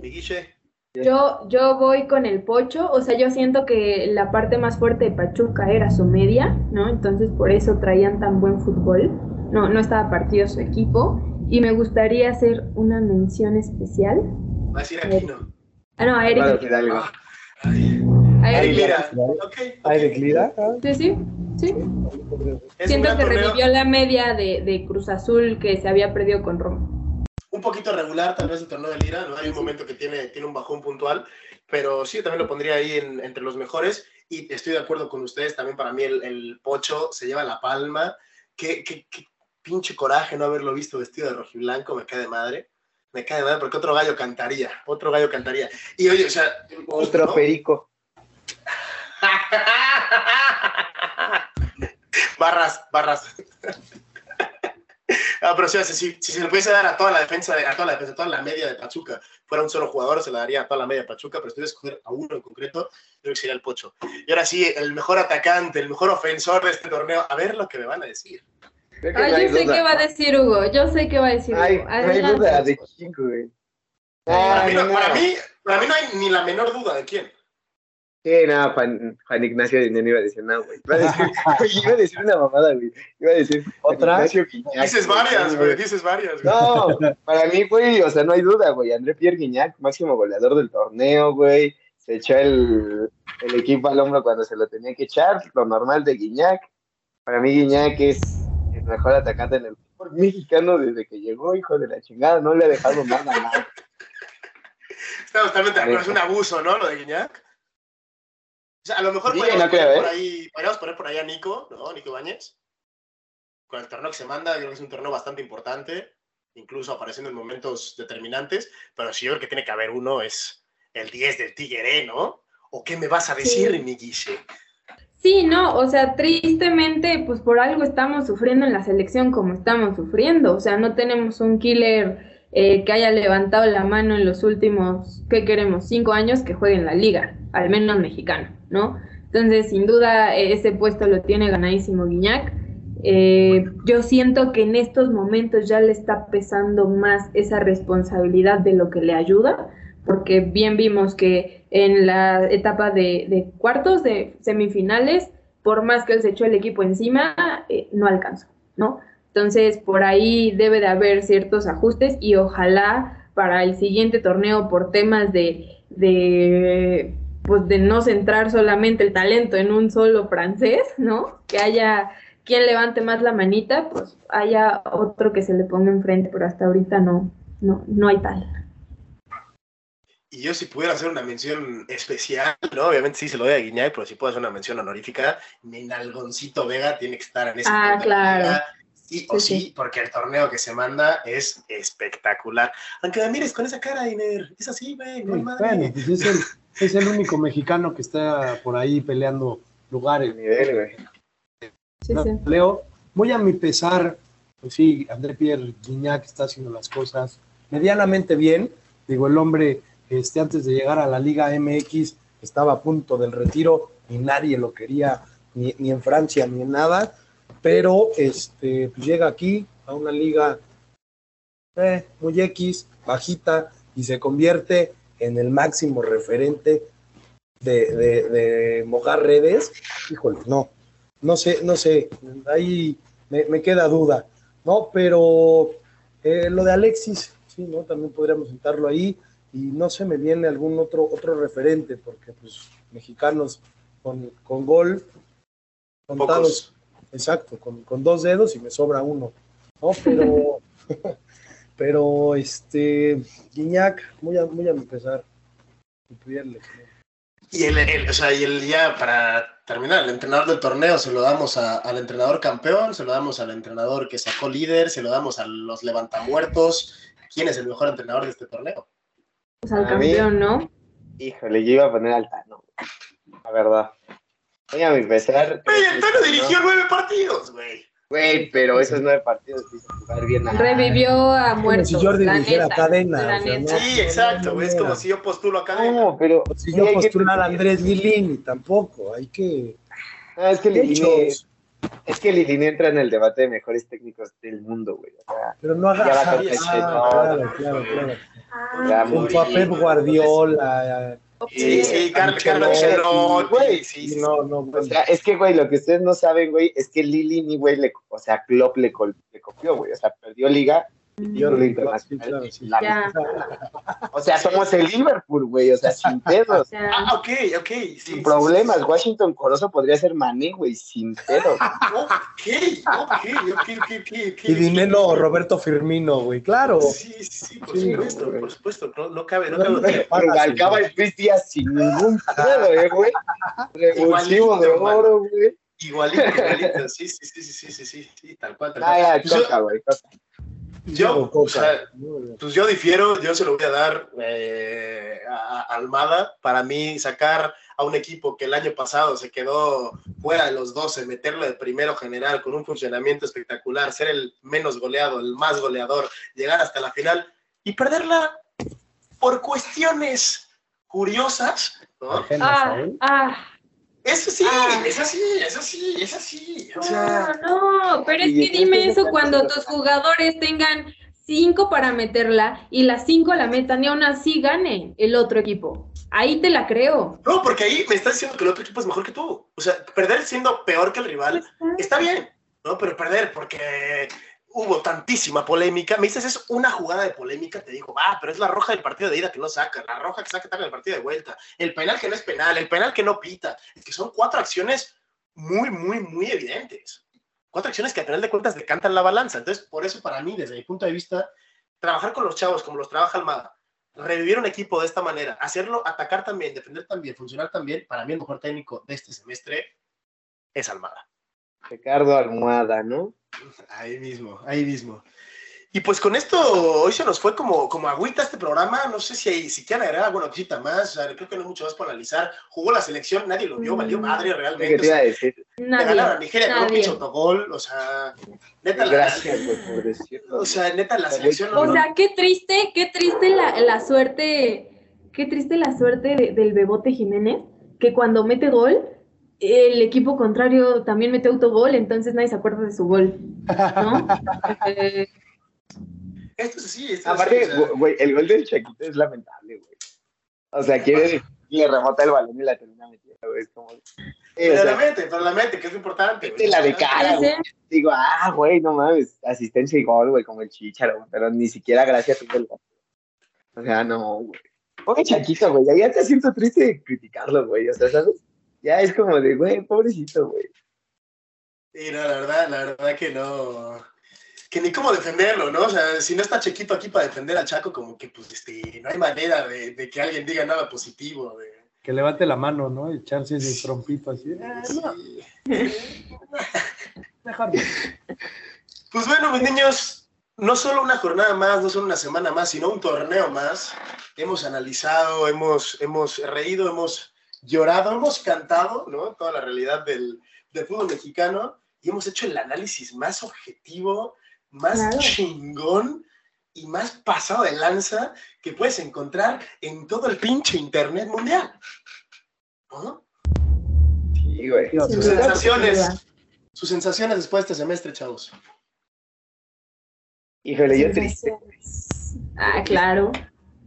Mi Guiche. Yo, yo voy con el Pocho, o sea, yo siento que la parte más fuerte de Pachuca era su media, ¿no? Entonces por eso traían tan buen fútbol. No, no estaba partido su equipo. Y me gustaría hacer una mención especial. Va a decir Aquino. Ah, no, a Eric. Ah, ay. A Eric. mira. Ok. ok. ¿Hay de Clida? Ah, Sí, sí, sí. Es Siento que torneo. revivió la media de, de Cruz Azul que se había perdido con Roma. un poquito regular tal vez el torneo de Lira, ¿no? Hay un momento que tiene, tiene un bajón puntual, pero sí, también lo pondría ahí en- entre los mejores y estoy de acuerdo con ustedes, también para mí el, el Pocho se lleva la palma, qué, qué, qué pinche coraje no haberlo visto vestido de rojiblanco, me cae de madre, me cae de madre porque otro gallo cantaría, otro gallo cantaría. Y oye, o sea... Otro ¿no? perico. barras, barras. Ah, pero si, si se le pudiese dar a toda la defensa, de- a toda la defensa, a toda la media de Pachuca, fuera un solo jugador, se la daría a toda la media de Pachuca, pero si tuviera que escoger a uno en concreto, creo que sería el Pocho. Y ahora sí, el mejor atacante, el mejor ofensor de este torneo, a ver lo que me van a decir. Creo que Ay, no hay yo sé duda. qué va a decir Hugo, yo sé qué va a decir Ay, Hugo. no hay duda de quién, güey. Para mí, no, no. para, mí, para mí no hay ni la menor duda de quién. Sí, no, Juan, Juan Ignacio Dinero iba a decir, no, güey. Iba a decir, iba a decir una mamada, güey. Iba a decir, ¿Otra? Ignacio Guiñac, Dices varias, güey, dices varias. güey. No, para mí, güey, o sea, no hay duda, güey. André Pierre Guiñac, máximo goleador del torneo, güey. Se echó el, el equipo al hombro cuando se lo tenía que echar, lo normal de Guiñac. Para mí, Guiñac es el mejor atacante en el fútbol mexicano desde que llegó, hijo de la chingada. No le ha dejado nada, nada. Estamos totalmente de acuerdo, es un abuso, ¿no? Lo de Guiñac. O sea, a lo mejor Sí, podríamos, no creo, poner ¿eh? por ahí, podríamos poner por ahí a Nico, ¿no? Nico Ibáñez. Con el torneo que se manda, yo creo que es un torneo bastante importante, incluso apareciendo en momentos determinantes, pero sí yo creo que tiene que haber uno, es el 10 del Tigre, ¿no? ¿O qué me vas a decir, Sí. mi Guille? Sí, no, o sea, tristemente, pues por algo estamos sufriendo en la selección como estamos sufriendo. O sea, no tenemos un killer eh, que haya levantado la mano en los últimos, ¿qué queremos? Cinco años que juegue en la liga, al menos mexicano, ¿no? Entonces, sin duda, eh, ese puesto lo tiene ganadísimo Guiñac. Eh, yo siento que en estos momentos ya le está pesando más esa responsabilidad de lo que le ayuda, porque bien vimos que en la etapa de, cuartos, de semifinales, por más que él se echó el equipo encima, eh, no alcanzó, ¿no? Entonces, por ahí debe de haber ciertos ajustes y ojalá para el siguiente torneo, por temas de, de, pues de no centrar solamente el talento en un solo francés, ¿no? Que haya quien levante más la manita, pues haya otro que se le ponga enfrente, pero hasta ahorita no, no, no hay tal. Y yo si pudiera hacer una mención especial, ¿no? Obviamente sí se lo doy a Guiñay, pero si puedo hacer una mención honorífica, mi nalgoncito Vega tiene que estar en ese Ah, claro. Sí o Sí, sí, porque el torneo que se manda es espectacular. Aunque me mires con esa cara, Iner, es así, güey, no madre. bueno, pues es el, es el único mexicano que está por ahí peleando lugares. El nivel, güey. Sí, No, sí. Leo, muy a mi pesar, pues sí, André Pierre Guignac está haciendo las cosas medianamente bien. Digo, el hombre, este, antes de llegar a la Liga MX, estaba a punto del retiro y nadie lo quería, ni, ni en Francia ni en nada. Pero este, pues llega aquí a una liga eh, muy X, bajita, y se convierte en el máximo referente de, de, de mojar redes. Híjole, no, no sé, no sé, ahí me, me queda duda, ¿no? Pero eh, lo de Alexis, sí, ¿no? También podríamos sentarlo ahí y no se me viene algún otro, otro referente, porque pues mexicanos con, con gol, contados, Pocos. exacto, con, con dos dedos y me sobra uno, ¿no? Pero, pero este, Guiñac, muy a, muy a mi pesar. Y el, el- o sea, y el ya para terminar, el entrenador del torneo se lo damos a- al entrenador campeón, se lo damos al entrenador que sacó líder, se lo damos a los levantamuertos. ¿Quién es el mejor entrenador de este torneo? Pues al A mí- campeón, ¿no? Híjole, yo iba a poner al Tano. La verdad. Voy a mi pesar. Güey, el Tano ¿no? dirigió nueve partidos, güey. Güey, pero esos nueve partidos hizo jugar bien a Revivió a Como muertos. si Jordi la dijera neta, cadena. la o sea, neta. no, Sí, no, exacto, no, güey. Es no, como no. si yo postulo acá. No, pero. Si yo postular a Andrés Lilini, tampoco, hay que... No, es que Lilini, es que Lilini entra en el debate de mejores técnicos del mundo, güey. O sea, pero no haga... Ya va Ah, claro, no. claro, claro, claro. Ah, Ya, Junto a Pep Guardiola, Sí, sí, Carlos Ancelotti, güey. sí, sí, no, no, o sea, es que, güey, lo que ustedes no saben, güey, es que Lilini, güey, le, o sea, Klopp le, col- le copió, güey. O sea, perdió liga internacional. Ya, O sea, somos el Liverpool, güey. O sea, sin pedos. ya. Ah, ok, ok. sí, Sin sí, problemas, sí, sí. Washington Corozo podría ser Mané, güey, sin pedos. Ok, ok, ok, ok, ok. ok. Y Dinero Roberto Firmino, güey, claro. Sí, sí, por Sí, supuesto, güey. por supuesto. No, no cabe, no No, cabe. Rubalcaba sí, el Luis Díaz sin ningún pedo, eh, güey. Revulsivo de oro, güey. Igualito, igualito. Sí, sí, sí, sí, sí, sí, sí, sí, tal cual, tal Ah, cual. ya, Pues yo- coca, güey, coca. Yo, o sea. Pues yo difiero, yo se lo voy a dar eh, a, a Almada. Para mí, sacar a un equipo que el año pasado se quedó fuera de los 12, meterlo de primero general con un funcionamiento espectacular, ser el menos goleado, el más goleador, llegar hasta la final y perderla por cuestiones curiosas, ¿no? Ah, ah, Eso sí, Ah. es así, es así, es así. O sea, no, no, pero es que dime eso cuando tus jugadores tengan cinco para meterla y las cinco la metan y aún así gane el otro equipo. Ahí te la creo. no, porque ahí me estás diciendo que el otro equipo es mejor que tú. O sea, perder siendo peor que el rival está bien, ¿no? Pero perder porque hubo tantísima polémica. Me dices, es una jugada de polémica, te digo, ah, pero es la roja del partido de ida que no saca, la roja que saca tarde del partido de vuelta, el penal que no es penal, el penal que no pita. Es que son cuatro acciones muy, muy, muy evidentes. Cuatro acciones que al final de cuentas decantan la balanza. Entonces, por eso para mí, desde mi punto de vista, trabajar con los chavos como los trabaja Almada, revivir un equipo de esta manera, hacerlo, atacar también, defender también, funcionar también, para mí el mejor técnico de este semestre es Almada. Ricardo Almohada, ¿no? Ahí mismo, ahí mismo. Y pues con esto, hoy se nos fue como, como agüita este programa. No sé si, hay, si quieren agregar alguna cosita más. O sea, creo que no hay mucho más por analizar. Jugó la selección, nadie lo vio, valió madre ¿Qué realmente. te iba a decir? Nadie, ganaron a Nigeria con un pinche autogol. O sea, neta, la, Gracias por decirlo. o sea, neta, la selección. no- O sea, qué triste, qué triste la, la suerte, qué triste la suerte de- del Bebote Jiménez, que cuando mete gol, el equipo contrario también mete autogol, entonces nadie se acuerda de su gol, ¿no? Eh, esto es así. Esto es Aparte, güey, el gol del Chaquito es lamentable, güey. O sea, quiere le remota el balón y la termina metiendo, güey. Es como. Eh, o pero sea, la mente, pero la mente, que es lo importante. güey. mete la de cara, sí, güey. sí. Digo, ah, güey, no mames, asistencia y gol, güey, como el chicharo, pero ni siquiera gracias tuvo el gol. O sea, no, güey. Pobre Chaquito, güey, ya te siento triste de criticarlo, güey, o sea, ¿sabes? Ya es como de, güey, pobrecito, güey. Y no, la verdad, la verdad que no. Que ni cómo defenderlo, ¿no? O sea, si no está Chequito aquí para defender al Chaco, como que pues este, no hay manera de, de que alguien diga nada positivo. De, Que levante la mano, ¿no? Echarse ese trompito así. Ah, Sí. no. Pues bueno, mis niños, no solo una jornada más, no solo una semana más, sino un torneo más. Hemos analizado, hemos, hemos reído, hemos llorado, hemos cantado, ¿no? Toda la realidad del, del fútbol mexicano y hemos hecho el análisis más objetivo, más Claro. chingón y más pasado de lanza que puedes encontrar en todo el pinche internet mundial. ¿No? Sí, güey. Sus sensaciones. Sus sensaciones después de este semestre, chavos. Híjole, yo triste. Ah, claro.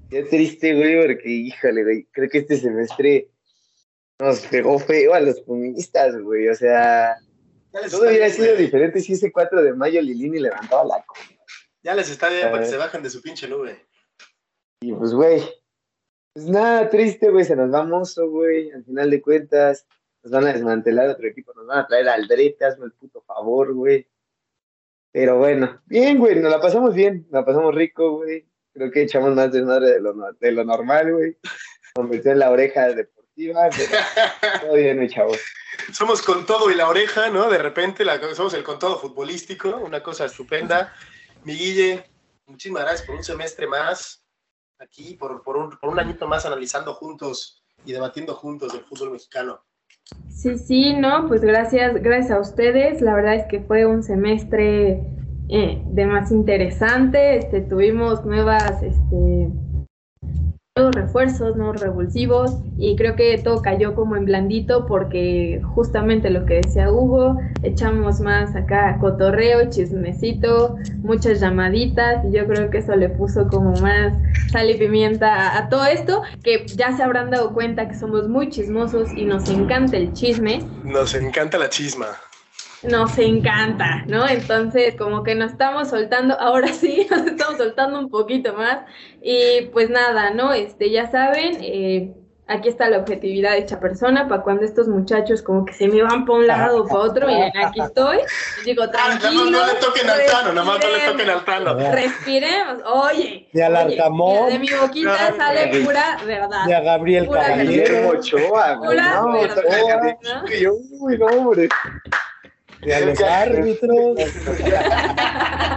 Yo triste, güey, porque, híjole, güey, creo que este semestre nos pegó feo a los pumistas, güey. O sea, todo hubiera sido diferente si ese 4 de mayo Lilini levantaba la copa. Ya les está bien para que se bajen de su pinche nube. Y pues, güey, pues nada, triste, güey, se nos va Mozo, güey, al final de cuentas, nos van a desmantelar otro equipo, nos van a traer al Drete, hazme el puto favor, güey. Pero bueno, bien, güey, nos la pasamos bien, nos la pasamos rico, güey. Creo que echamos más desmadre de lo, de lo normal, güey. Convirtió en la oreja todo bien, mi chavo. Somos con todo y la oreja, ¿no? De repente la- somos el con todo futbolístico, una cosa estupenda. Mi Guille, muchísimas gracias por un semestre más aquí, por, por, un, por un añito más analizando juntos y debatiendo juntos el fútbol mexicano. Sí, sí, no, pues gracias, gracias a ustedes. La verdad es que fue un semestre eh, de más interesante. Este, tuvimos nuevas, este, refuerzos, nuevos revulsivos y creo que todo cayó como en blandito porque justamente lo que decía Hugo, echamos más acá cotorreo, chismecito, muchas llamaditas y yo creo que eso le puso como más sal y pimienta a todo esto, que ya se habrán dado cuenta que somos muy chismosos y nos encanta el chisme, Nos encanta la chisma. Nos encanta, ¿no? Entonces, como que nos estamos soltando, ahora sí, nos estamos soltando un poquito más. Y pues nada, ¿no? Este, ya saben, eh, aquí está la objetividad hecha persona para cuando estos muchachos como que se me van para un lado o para otro, miren, aquí estoy. Y digo, Ah, tranquilo. no le toquen al Tano, nada más no le respiremos, toquen al Tano. Respiremos, oye. Ni al Arcamón. De mi boquita No, sale pura verdad. Y a Gabriel Pura Caballero. Ochoa, güey. Pura No, verdad. ¿no? Y uy, no, hombre. Y a los árbitros.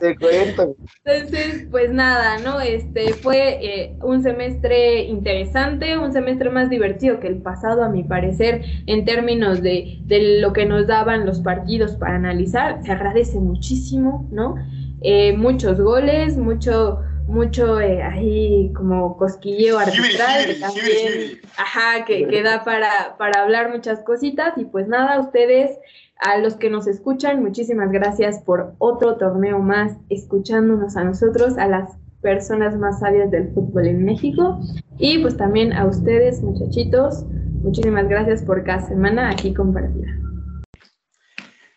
Te cuento. Entonces, pues nada, ¿no? Este fue eh, un semestre interesante, un semestre más divertido que el pasado, a mi parecer, en términos de, de lo que nos daban los partidos para analizar. Se agradece muchísimo, ¿no? Eh, muchos goles, mucho, mucho eh, ahí como cosquilleo arbitral, que también, ajá, que, que da para, para hablar muchas cositas. Y pues nada, ustedes a los que nos escuchan, muchísimas gracias por otro torneo más, escuchándonos a nosotros, a las personas más sabias del fútbol en México. Y pues también a ustedes, muchachitos, muchísimas gracias por cada semana aquí compartida.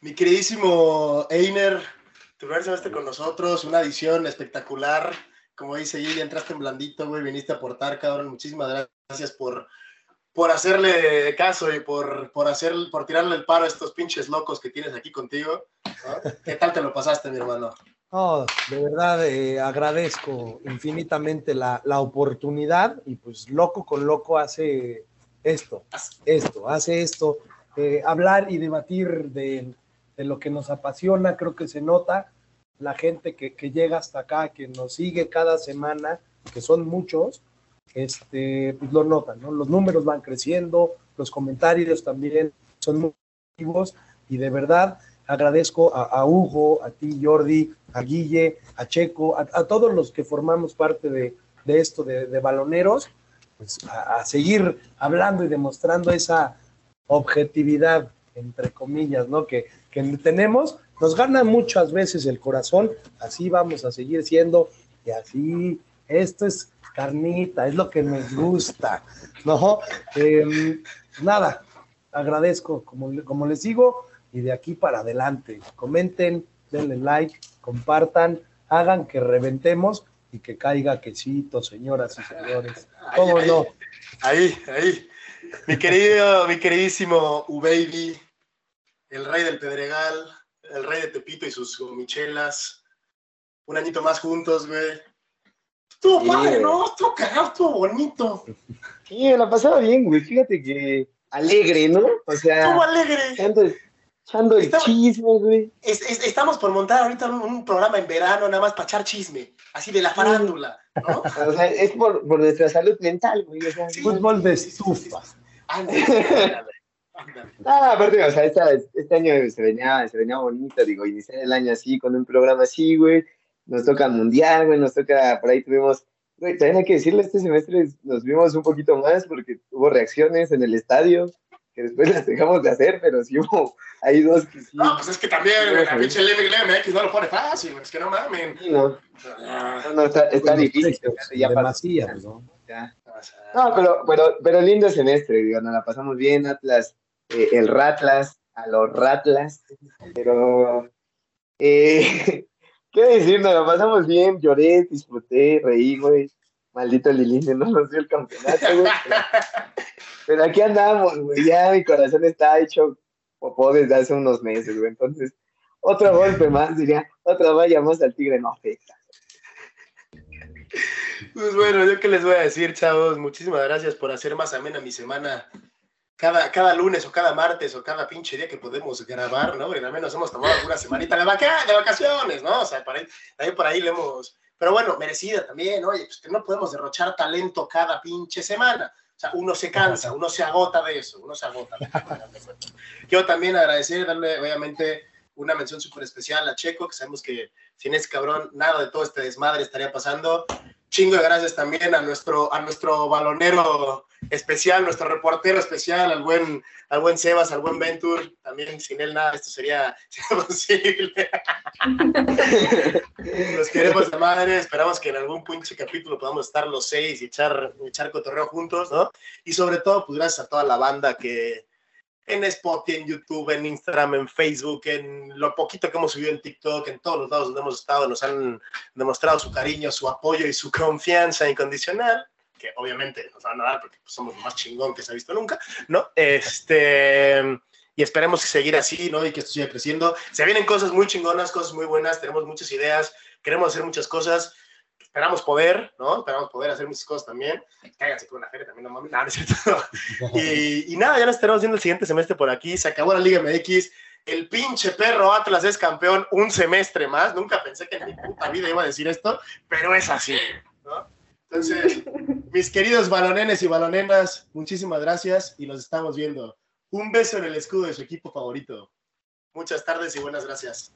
Mi queridísimo Einer, tu primer semestre con nosotros, una edición espectacular. Como dice Gil, entraste en blandito, güey, viniste a aportar, cabrón. Muchísimas gracias por, por hacerle caso y por, por, hacer, por tirarle el paro a estos pinches locos que tienes aquí contigo. ¿no? ¿Qué tal te lo pasaste, mi hermano? No, de verdad eh, agradezco infinitamente la, la, oportunidad y pues loco con loco hace esto, esto, hace esto. Eh, hablar y debatir de, de, lo que nos apasiona, creo que se nota. La gente que, que, llega hasta acá, que nos sigue cada semana, que son muchos, este, pues lo notan, ¿no? Los números van creciendo, los comentarios también son muy activos y de verdad agradezco a, Hugo, a ti Jordi, a Guille, a Checo, a, a todos los que formamos parte de, de esto de, de, baloneros, pues a, a, seguir hablando y demostrando esa objetividad, entre comillas, ¿no? Que, que tenemos, nos gana muchas veces el corazón, así vamos a seguir siendo y así, esto es carnita, es lo que nos gusta, ¿no? Eh, nada, agradezco, como, como les digo, y de aquí para adelante. Comenten, denle like, compartan, hagan que reventemos y que caiga quesito, señoras y señores. ¿Cómo ahí, no? Ahí, ahí. Mi querido, mi queridísimo U-Baby, el rey del Pedregal, el rey de Tepito y sus gomichelas. Un añito más juntos, güey. Estuvo Sí. padre, ¿no? Estuvo cagado, estuvo bonito. Sí, me la pasaba bien, güey. Fíjate que alegre, ¿no? O sea, Estuvo alegre. echando el, chisme, güey. Es- es- estamos por montar ahorita un, un programa en verano, nada más para echar chisme, así de la farándula, ¿no? O sea, es por, por nuestra salud mental, güey. O sea, Sí. Fútbol de estufa. Ándale, ándale, ándale. Ah, aparte, o sea, esta- este año se venía, se venía bonito, digo, iniciar el año así, con un programa así, güey. Nos toca mundial, güey, nos toca, por ahí tuvimos, güey, también hay que decirle, este semestre nos vimos un poquito más porque hubo reacciones en el estadio, que después las dejamos de hacer, pero sí hubo, hay dos que sí. No, pues es que también, güey, la pinche LMX no lo pone fácil, güey, es que no mamen. sí, no, Ah, no, no, está, difícil. precios, ya de pasó. Macías, ¿no? Ya. No, pero, pero, pero lindo semestre, digo, nos la pasamos bien, Atlas, eh, el Ratlas, a los Ratlas, pero, eh, ¿qué decir? Nos la pasamos bien, lloré, disfruté, reí, güey, maldito Lilinde, no nos dio el campeonato, güey, pero, aquí andamos, güey, ya mi corazón está hecho popó desde hace unos meses, güey, entonces, otro golpe más, diría, otra valla más al tigre, no afecta. Pues bueno, yo qué les voy a decir, chavos, muchísimas gracias por hacer más amena mi semana. Cada, cada lunes o cada martes o cada pinche día que podemos grabar, ¿no? Porque al menos hemos tomado una semanita de, de vacaciones, ¿no? O sea, por ahí, también por ahí le hemos... Pero bueno, merecida también, oye, pues que no podemos derrochar talento cada pinche semana. O sea, uno se cansa, uno se agota de eso, uno se agota. de eso. Quiero también agradecer, darle obviamente una mención súper especial a Checo, que sabemos que sin ese cabrón nada de todo este desmadre estaría pasando. Chingo de gracias también a nuestro, a nuestro balonero especial, nuestro reportero especial, al buen, al buen Sebas, al buen Ventur. También sin él nada, esto sería, sería posible. Los queremos de madre, esperamos que en algún pinche capítulo podamos estar los seis y echar, echar cotorreo juntos, ¿no? Y sobre todo, pues gracias a toda la banda que en Spotify, en YouTube, en Instagram, en Facebook, en lo poquito que hemos subido en TikTok, en todos los lados donde hemos estado, nos han demostrado su cariño, su apoyo y su confianza incondicional, que obviamente nos van a dar porque pues, somos lo más chingón que se ha visto nunca, ¿no? Este, y esperemos seguir así, ¿no? Y que esto siga creciendo. Se vienen cosas muy chingonas, cosas muy buenas, tenemos muchas ideas, queremos hacer muchas cosas. Esperamos poder, ¿no? Esperamos poder hacer muchas cosas también. Cáiganse con una feria también, no mames. No, no es cierto. y, y nada, ya nos estaremos viendo el siguiente semestre por aquí. Se acabó la Liga MX. El pinche perro Atlas es campeón un semestre más. Nunca pensé que en mi puta vida iba a decir esto, pero es así, ¿no? Entonces, mis queridos balonenes y balonenas, muchísimas gracias y nos estamos viendo. Un beso en el escudo de su equipo favorito. Muchas tardes y buenas gracias.